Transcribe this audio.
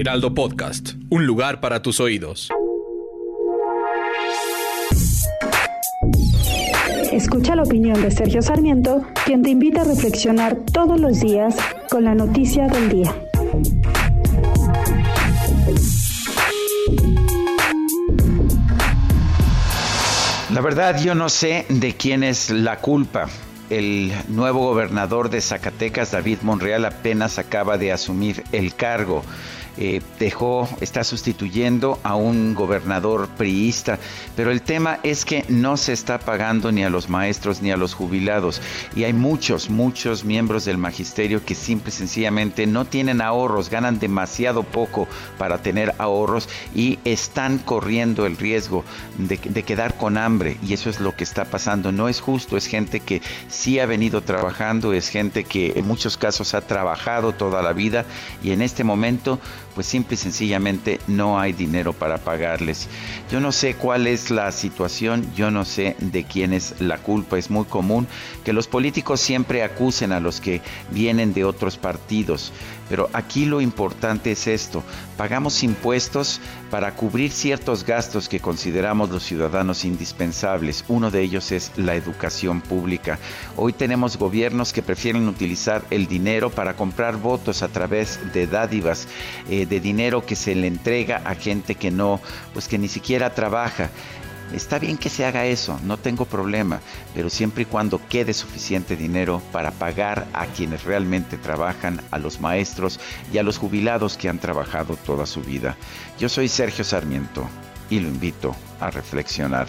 Heraldo Podcast, un lugar para tus oídos. Escucha la opinión de Sergio Sarmiento, quien te invita a reflexionar todos los días con la noticia del día. La verdad yo no sé de quién es la culpa. El nuevo gobernador de Zacatecas, David Monreal, apenas acaba de asumir el cargo. Eh, dejó, está sustituyendo a un gobernador priista, pero el tema es que no se está pagando ni a los maestros ni a los jubilados. Y hay muchos, muchos miembros del magisterio que simple y sencillamente no tienen ahorros, ganan demasiado poco para tener ahorros y están corriendo el riesgo de, de quedar con hambre. Y eso es lo que está pasando. No es justo, es gente que sí ha venido trabajando, es gente que en muchos casos ha trabajado toda la vida y en este momento pues simple y sencillamente no hay dinero para pagarles. Yo no sé cuál es la situación, yo no sé de quién es la culpa. Es muy común que los políticos siempre acusen a los que vienen de otros partidos, pero aquí lo importante es esto, pagamos impuestos para cubrir ciertos gastos que consideramos los ciudadanos indispensables. Uno de ellos es la educación pública. Hoy tenemos gobiernos que prefieren utilizar el dinero para comprar votos a través de dádivas, eh, de dinero que se le entrega a gente que no, pues que ni siquiera trabaja. Está bien que se haga eso, no tengo problema, pero siempre y cuando quede suficiente dinero para pagar a quienes realmente trabajan, a los maestros y a los jubilados que han trabajado toda su vida. Yo soy Sergio Sarmiento y lo invito a reflexionar.